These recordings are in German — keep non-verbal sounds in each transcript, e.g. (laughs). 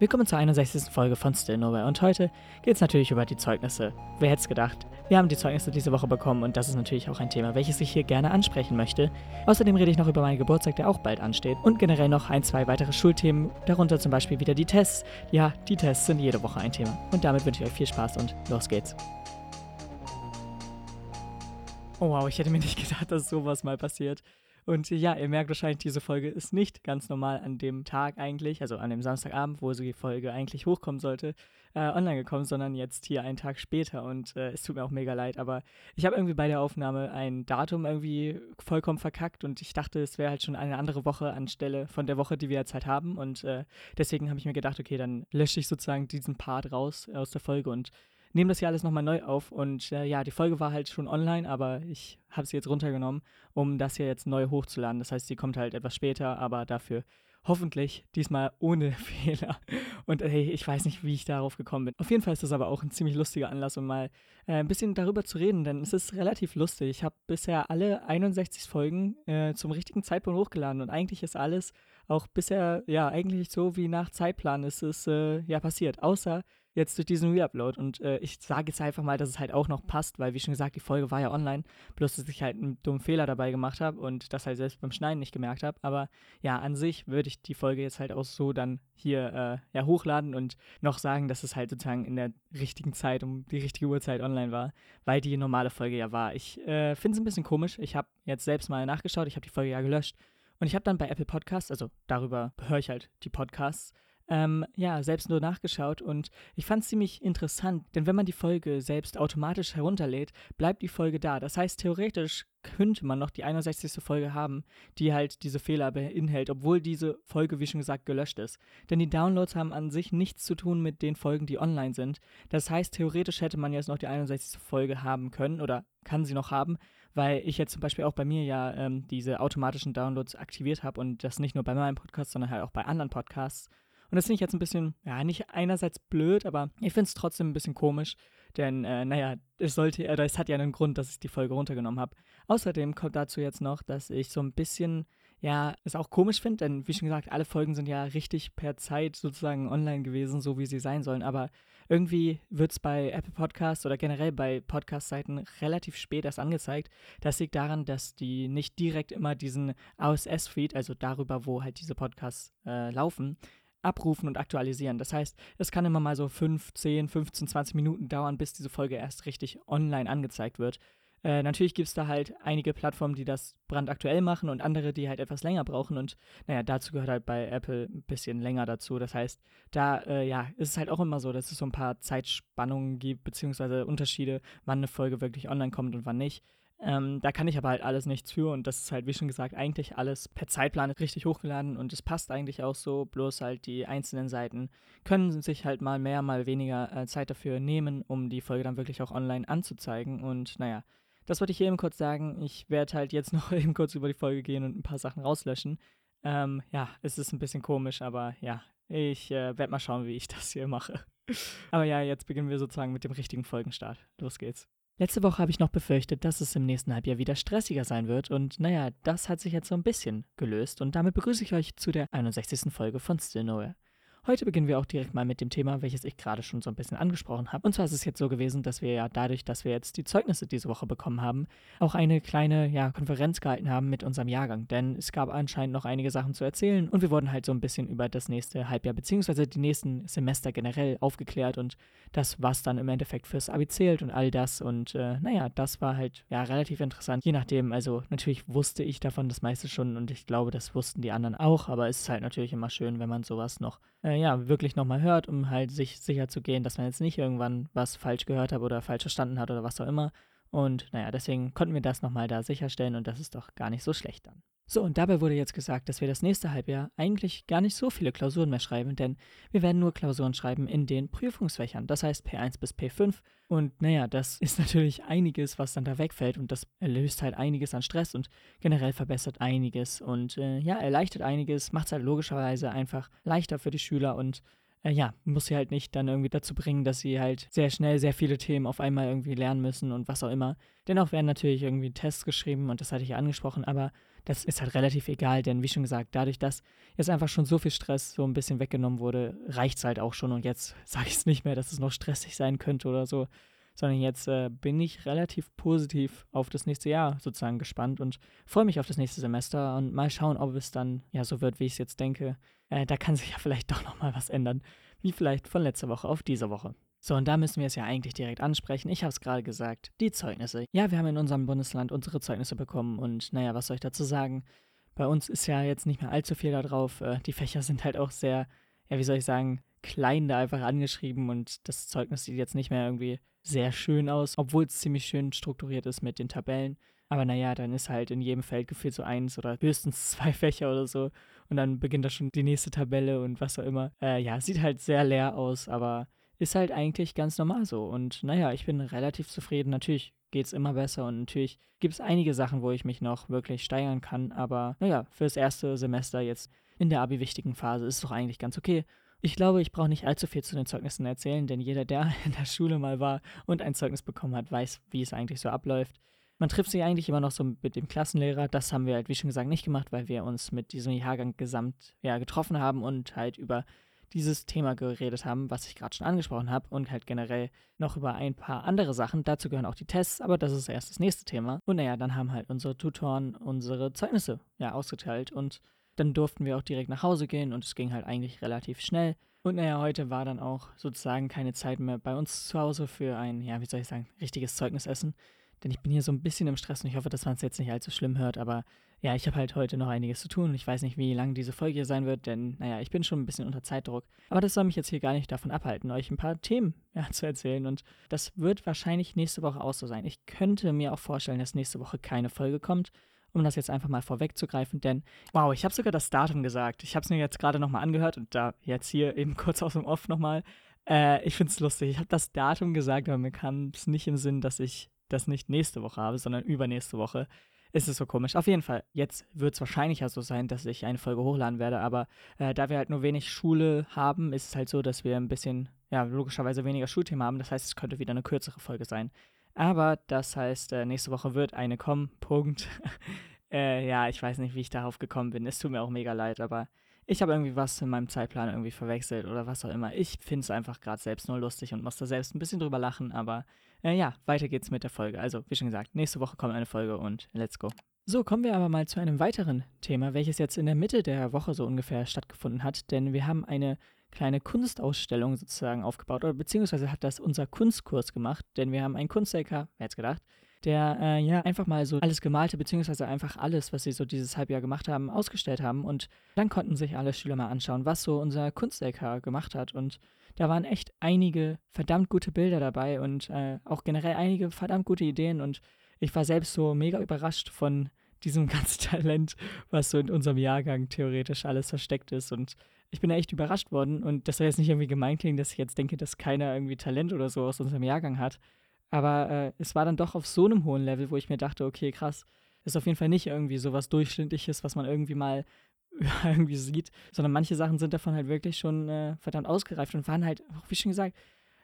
Willkommen zur 61. Folge von Still Nowhere und heute geht es natürlich über die Zeugnisse. Wer hätte es gedacht? Wir haben die Zeugnisse diese Woche bekommen und das ist natürlich auch ein Thema, welches ich hier gerne ansprechen möchte. Außerdem rede ich noch über meinen Geburtstag, der auch bald ansteht und generell noch ein, zwei weitere Schulthemen, darunter zum Beispiel wieder die Tests. Ja, die Tests sind jede Woche ein Thema und damit wünsche ich euch viel Spaß und los geht's. Oh wow, ich hätte mir nicht (laughs) gedacht, dass sowas mal passiert. Und ja, ihr merkt wahrscheinlich, diese Folge ist nicht ganz normal an dem Tag eigentlich, also an dem Samstagabend, wo die Folge eigentlich hochkommen sollte, äh, online gekommen, sondern jetzt hier einen Tag später. Und äh, es tut mir auch mega leid, aber ich habe irgendwie bei der Aufnahme ein Datum irgendwie vollkommen verkackt und ich dachte, es wäre halt schon eine andere Woche anstelle von der Woche, die wir jetzt halt haben. Und äh, deswegen habe ich mir gedacht, okay, dann lösche ich sozusagen diesen Part raus aus der Folge und nehme das hier alles nochmal neu auf. Und äh, ja, die Folge war halt schon online, aber ich habe sie jetzt runtergenommen, um das hier jetzt neu hochzuladen. Das heißt, sie kommt halt etwas später, aber dafür hoffentlich diesmal ohne (laughs) Fehler. Und hey, ich weiß nicht, wie ich darauf gekommen bin. Auf jeden Fall ist das aber auch ein ziemlich lustiger Anlass, um mal äh, ein bisschen darüber zu reden, denn es ist relativ lustig. Ich habe bisher alle 61 Folgen äh, zum richtigen Zeitpunkt hochgeladen und eigentlich ist alles auch bisher ja eigentlich so wie nach Zeitplan ist es äh, ja passiert, außer jetzt durch diesen Reupload. Und äh, ich sage jetzt einfach mal, dass es halt auch noch passt, weil, wie schon gesagt, die Folge war ja online. Bloß, dass ich halt einen dummen Fehler dabei gemacht habe und das halt selbst beim Schneiden nicht gemerkt habe. Aber ja, an sich würde ich die Folge jetzt halt auch so dann hier äh, ja, hochladen und noch sagen, dass es halt sozusagen in der richtigen Zeit, um die richtige Uhrzeit online war, weil die normale Folge ja war. Ich äh, finde es ein bisschen komisch. Ich habe jetzt selbst mal nachgeschaut, ich habe die Folge ja gelöscht. Und ich habe dann bei Apple Podcasts, also darüber höre ich halt die Podcasts, ähm, ja, selbst nur nachgeschaut und ich fand es ziemlich interessant, denn wenn man die Folge selbst automatisch herunterlädt, bleibt die Folge da. Das heißt, theoretisch könnte man noch die 61. Folge haben, die halt diese Fehler beinhält, obwohl diese Folge, wie schon gesagt, gelöscht ist. Denn die Downloads haben an sich nichts zu tun mit den Folgen, die online sind. Das heißt, theoretisch hätte man jetzt noch die 61. Folge haben können oder kann sie noch haben, weil ich jetzt zum Beispiel auch bei mir ja ähm, diese automatischen Downloads aktiviert habe und das nicht nur bei meinem Podcast, sondern halt auch bei anderen Podcasts. Und das finde ich jetzt ein bisschen, ja, nicht einerseits blöd, aber ich finde es trotzdem ein bisschen komisch, denn, äh, naja, es sollte, oder es hat ja einen Grund, dass ich die Folge runtergenommen habe. Außerdem kommt dazu jetzt noch, dass ich so ein bisschen, ja, es auch komisch finde, denn wie schon gesagt, alle Folgen sind ja richtig per Zeit sozusagen online gewesen, so wie sie sein sollen, aber irgendwie wird es bei Apple Podcasts oder generell bei Podcast-Seiten relativ spät erst angezeigt. Das liegt daran, dass die nicht direkt immer diesen ASS-Feed, also darüber, wo halt diese Podcasts äh, laufen, abrufen und aktualisieren. Das heißt, es kann immer mal so 5, 10, 15, 20 Minuten dauern, bis diese Folge erst richtig online angezeigt wird. Äh, natürlich gibt es da halt einige Plattformen, die das brandaktuell machen und andere, die halt etwas länger brauchen. Und naja, dazu gehört halt bei Apple ein bisschen länger dazu. Das heißt, da äh, ja, ist es halt auch immer so, dass es so ein paar Zeitspannungen gibt, beziehungsweise Unterschiede, wann eine Folge wirklich online kommt und wann nicht. Ähm, da kann ich aber halt alles nichts für und das ist halt, wie schon gesagt, eigentlich alles per Zeitplan richtig hochgeladen und es passt eigentlich auch so, bloß halt die einzelnen Seiten können sich halt mal mehr, mal weniger äh, Zeit dafür nehmen, um die Folge dann wirklich auch online anzuzeigen und naja, das wollte ich hier eben kurz sagen. Ich werde halt jetzt (laughs) noch eben kurz über die Folge gehen und ein paar Sachen rauslöschen. Ähm, ja, es ist ein bisschen komisch, aber ja, ich äh, werde mal schauen, wie ich (laughs) das hier mache. aber ja, jetzt beginnen wir sozusagen mit dem richtigen Folgenstart. Los geht's. Letzte Woche habe ich noch befürchtet, dass es im nächsten Halbjahr wieder stressiger sein wird und naja, das hat sich jetzt so ein bisschen gelöst und damit begrüße ich euch zu der 61. Folge von Still Nowhere. Heute beginnen wir auch direkt mal mit dem Thema, welches ich gerade schon so ein bisschen angesprochen habe. Und zwar ist es jetzt so gewesen, dass wir ja dadurch, dass wir jetzt die Zeugnisse diese Woche bekommen haben, auch eine kleine ja, Konferenz gehalten haben mit unserem Jahrgang. Denn es gab anscheinend noch einige Sachen zu erzählen und wir wurden halt so ein bisschen über das nächste Halbjahr bzw. die nächsten Semester generell aufgeklärt und das, was dann im Endeffekt fürs Abi zählt und all das. Und äh, naja, das war halt ja relativ interessant. Je nachdem, also natürlich wusste ich davon das meiste schon und ich glaube, das wussten die anderen auch, aber es ist halt natürlich immer schön, wenn man sowas noch äh, ja, wirklich nochmal hört, um halt sich sicher zu gehen, dass man jetzt nicht irgendwann was falsch gehört hat oder falsch verstanden hat oder was auch immer. Und naja, deswegen konnten wir das nochmal da sicherstellen und das ist doch gar nicht so schlecht dann. So, und dabei wurde jetzt gesagt, dass wir das nächste Halbjahr eigentlich gar nicht so viele Klausuren mehr schreiben, denn wir werden nur Klausuren schreiben in den Prüfungsfächern, das heißt P1 bis P5. Und naja, das ist (laughs) natürlich einiges, was dann da wegfällt und das löst halt einiges an Stress und generell verbessert einiges und äh, ja, erleichtert einiges, macht es halt logischerweise einfach leichter für die Schüler und äh, ja, muss sie halt nicht dann irgendwie dazu bringen, dass sie halt sehr schnell sehr viele Themen auf einmal irgendwie lernen müssen und was auch immer. Dennoch werden natürlich irgendwie Tests geschrieben und das hatte ich ja angesprochen, aber das ist halt relativ egal, denn wie schon gesagt, dadurch, dass jetzt einfach schon so viel Stress so ein bisschen weggenommen wurde, reicht es halt auch schon. Und jetzt (laughs) sage ich es nicht mehr, dass es noch stressig sein könnte oder so, sondern jetzt äh, bin ich relativ positiv auf das nächste Jahr sozusagen gespannt und freue mich auf das nächste Semester und mal schauen, ob es dann ja so wird, wie ich es jetzt denke. Äh, da kann (laughs) sich ja vielleicht doch nochmal was ändern, wie vielleicht von letzter Woche auf diese Woche. So, und da müssen wir es ja eigentlich direkt ansprechen. Ich habe es gerade gesagt, die Zeugnisse. Ja, wir haben in unserem Bundesland unsere Zeugnisse bekommen und naja, was soll ich dazu sagen? Bei uns ist ja jetzt nicht mehr allzu viel da drauf. Äh, die Fächer sind halt auch sehr, ja, wie soll ich sagen, klein da einfach angeschrieben und das Zeugnis sieht jetzt nicht mehr irgendwie sehr schön aus, obwohl es ziemlich schön strukturiert ist mit den Tabellen. Aber naja, dann ist halt in jedem Feld gefühlt so eins oder höchstens (laughs) zwei Fächer oder so. Und dann beginnt da schon die nächste Tabelle und was auch immer. Äh, ja, sieht halt sehr leer aus, aber ist halt eigentlich ganz normal so. Und naja, ich bin relativ zufrieden. Natürlich geht es immer besser und natürlich gibt es einige Sachen, wo ich mich noch wirklich steigern kann. Aber naja, fürs erste Semester jetzt in der Abi-wichtigen Phase ist es doch eigentlich ganz okay. Ich glaube, ich brauche nicht allzu viel zu den Zeugnissen erzählen, denn jeder, der (laughs) in der Schule mal war und ein Zeugnis bekommen hat, weiß, wie es eigentlich so abläuft. Man trifft sich eigentlich immer noch so mit dem Klassenlehrer. Das haben wir halt, wie schon gesagt, nicht gemacht, weil wir uns mit diesem Jahrgang gesamt ja, getroffen haben und halt über dieses Thema geredet haben, was ich gerade schon angesprochen habe und halt generell noch über ein paar andere Sachen. Dazu gehören auch die Tests, aber das ist erst das nächste Thema. Und naja, dann haben halt unsere Tutoren unsere Zeugnisse ja ausgeteilt und dann durften wir auch direkt nach Hause gehen und es ging halt eigentlich relativ schnell. Und naja, heute war dann auch sozusagen keine Zeit mehr bei uns zu Hause für ein, ja, wie soll ich sagen, richtiges Zeugnisessen. Denn ich bin hier so ein bisschen im Stress und ich hoffe, dass man es jetzt nicht allzu schlimm hört, aber ja, ich habe halt heute noch einiges zu tun und ich weiß nicht, wie lang diese Folge hier sein wird, denn naja, ich bin schon ein bisschen unter Zeitdruck. Aber das soll mich jetzt hier gar nicht davon abhalten, euch ein paar Themen ja, zu erzählen und das wird wahrscheinlich nächste Woche auch so sein. Ich könnte mir auch vorstellen, dass nächste Woche keine Folge kommt, um das jetzt einfach mal vorwegzugreifen, denn wow, ich habe sogar das Datum gesagt. Ich habe es mir jetzt gerade nochmal angehört und da jetzt hier eben (laughs) kurz aus dem Off nochmal. Äh, ich finde es lustig. Ich habe das Datum gesagt, aber mir kam es nicht im Sinn, dass ich das nicht nächste Woche habe, sondern übernächste Woche ist es so komisch. Auf jeden Fall, jetzt wird es wahrscheinlich ja so sein, dass ich eine Folge hochladen werde, aber äh, da wir halt nur wenig Schule haben, ist es halt so, dass wir ein bisschen, ja, logischerweise weniger Schulthemen haben. Das heißt, es könnte wieder eine kürzere Folge sein. Aber das heißt, äh, nächste Woche wird eine kommen. (laughs) Punkt. äh, ja, ich weiß nicht, wie ich darauf gekommen bin. Es tut mir auch mega leid, aber ich habe irgendwie was in meinem Zeitplan irgendwie verwechselt oder was auch immer. Ich finde es einfach gerade selbst nur lustig und muss da selbst ein bisschen drüber lachen, aber äh, ja, weiter geht's mit der Folge. Also, wie schon gesagt, nächste Woche kommt eine Folge und let's go. So, kommen wir aber mal zu einem weiteren Thema, welches jetzt in der Mitte der Woche so ungefähr stattgefunden hat, denn wir haben eine kleine Kunstausstellung sozusagen aufgebaut, oder beziehungsweise hat das unser Kunstkurs gemacht, denn wir haben einen Kunst-LK, wer hätte gedacht, der äh, ja einfach mal so alles Gemalte, beziehungsweise einfach alles, was sie so dieses Halbjahr gemacht haben, ausgestellt haben. Und dann konnten sich alle Schüler mal anschauen, was so unser Kunst-LK gemacht hat. Und da waren echt einige verdammt gute Bilder dabei und äh, auch generell einige verdammt gute Ideen. Und ich war selbst so mega überrascht von diesem (laughs) ganzen Talent, was so in unserem Jahrgang theoretisch alles versteckt ist. Und ich bin echt überrascht worden. Und das soll jetzt nicht irgendwie gemein klingen, dass ich jetzt denke, dass keiner irgendwie Talent oder so aus unserem Jahrgang hat. Aber äh, es war dann doch auf so einem hohen Level, wo ich mir dachte, okay, krass, ist auf jeden Fall nicht irgendwie so was Durchschnittliches, was man irgendwie mal (laughs) irgendwie sieht, sondern manche Sachen sind davon halt wirklich schon äh, verdammt ausgereift und waren halt, wie schon gesagt,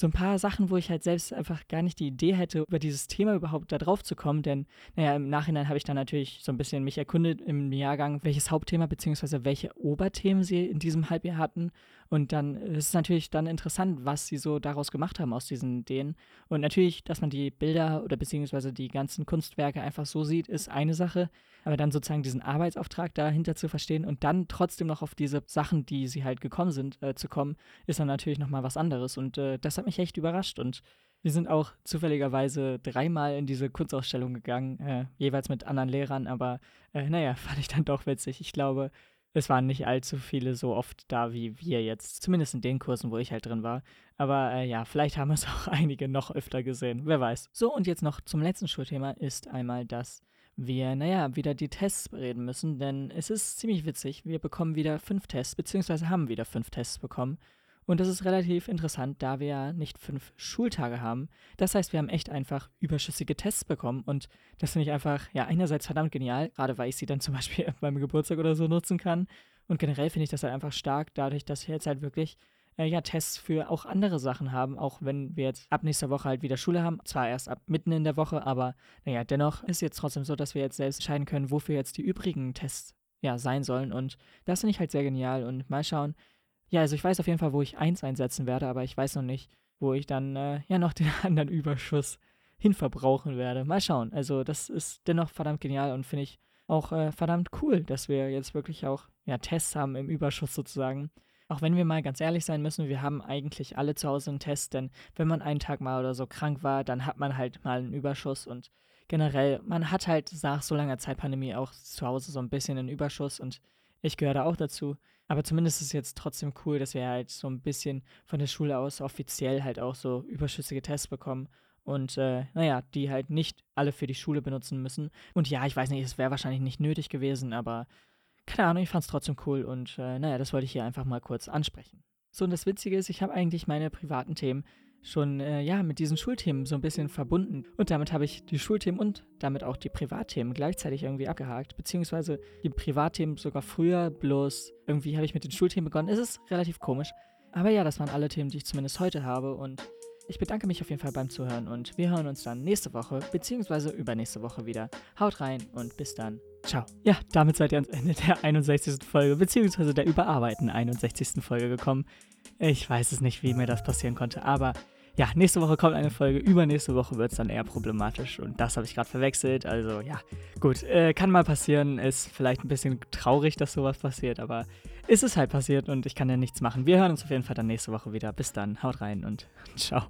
so ein paar Sachen, wo ich halt selbst einfach gar nicht die Idee hätte, über dieses Thema überhaupt da drauf zu kommen. Denn, naja, im Nachhinein habe ich dann natürlich so ein bisschen mich erkundet im Jahrgang, welches Hauptthema bzw. welche Oberthemen sie in diesem Halbjahr hatten. Und dann ist es natürlich dann interessant, was sie so daraus gemacht haben aus diesen Ideen. Und natürlich, dass man die Bilder oder beziehungsweise die ganzen Kunstwerke einfach so sieht, ist eine Sache. Aber dann sozusagen diesen Arbeitsauftrag dahinter zu verstehen und dann trotzdem noch auf diese Sachen, die sie halt gekommen sind, äh, zu kommen, ist dann natürlich nochmal was anderes. Und äh, das hat mich echt überrascht. Und wir sind auch zufälligerweise dreimal in diese Kunstausstellung gegangen, äh, jeweils mit anderen Lehrern. Aber äh, naja, (laughs) fand ich dann doch witzig. Ich glaube, es waren nicht allzu viele so oft da wie wir jetzt, zumindest in den Kursen, wo ich halt drin war. Aber äh, ja, vielleicht haben es (laughs) auch einige noch öfter gesehen, wer weiß. So, und jetzt noch zum letzten Schulthema ist einmal das wir, naja, wieder die Tests bereden müssen, denn es ist ziemlich witzig. Wir bekommen wieder fünf Tests, beziehungsweise haben wieder fünf Tests bekommen. Und das ist relativ interessant, da wir ja nicht fünf Schultage haben. Das heißt, wir haben echt einfach überschüssige Tests bekommen. Und das finde ich einfach, ja, einerseits verdammt genial, gerade weil ich sie dann zum Beispiel (laughs) beim Geburtstag oder so nutzen kann. Und generell finde ich das halt einfach stark, dadurch, dass jetzt halt wirklich äh, ja, Tests für auch andere Sachen haben, auch wenn wir jetzt ab nächster Woche halt wieder Schule haben. Zwar erst ab mitten in der Woche, aber naja, dennoch ist jetzt trotzdem so, dass wir jetzt selbst entscheiden können, wofür jetzt die übrigen Tests ja sein sollen. Und das finde ich halt sehr genial. Und mal schauen. Ja, also ich weiß auf jeden Fall, wo ich eins einsetzen werde, aber ich weiß noch nicht, wo ich dann äh, (laughs) ja noch den anderen Überschuss hinverbrauchen werde. Mal schauen. Also das ist dennoch verdammt genial und finde ich auch äh, verdammt cool, dass wir jetzt wirklich auch ja, Tests haben im Überschuss sozusagen. Auch wenn wir mal ganz ehrlich sein müssen, wir haben eigentlich alle zu Hause einen Test, denn wenn man einen Tag mal oder so krank war, dann hat man halt mal einen Überschuss und generell, man hat halt nach so langer Zeit Pandemie auch zu Hause so ein bisschen einen Überschuss und ich gehöre da auch dazu. Aber zumindest ist es jetzt trotzdem cool, dass wir halt so ein bisschen von der Schule aus offiziell halt auch so überschüssige Tests bekommen und äh, naja, die halt nicht alle für die Schule benutzen müssen. Und ja, ich weiß nicht, es wäre wahrscheinlich nicht nötig gewesen, aber keine Ahnung, ich fand es trotzdem cool und äh, naja, das wollte ich hier einfach mal kurz ansprechen. So, und das Witzige ist, ich habe eigentlich meine privaten Themen schon äh, ja mit diesen Schulthemen so ein bisschen verbunden. Und damit habe ich die Schulthemen und damit auch die Privatthemen gleichzeitig irgendwie abgehakt, beziehungsweise die Privatthemen sogar früher, bloß irgendwie habe ich mit den Schulthemen begonnen. Es ist relativ komisch. Aber ja, das waren alle Themen, die ich zumindest heute habe und ich bedanke mich auf jeden Fall beim Zuhören und wir hören uns dann nächste Woche bzw. übernächste Woche wieder. Haut rein und bis dann. Ciao. Ja, damit seid ihr ans Ende der 61. Folge bzw. der überarbeiteten 61. Folge gekommen. Ich weiß es nicht, wie mir das passieren konnte, aber ja, nächste Woche kommt eine Folge, übernächste Woche wird es dann eher problematisch und das habe ich gerade verwechselt. Also ja, gut, äh, kann mal passieren, ist vielleicht ein bisschen traurig, dass sowas passiert, aber ist es halt passiert und ich kann ja nichts machen. Wir hören uns auf jeden Fall dann nächste Woche wieder. Bis dann, haut rein und (laughs) ciao.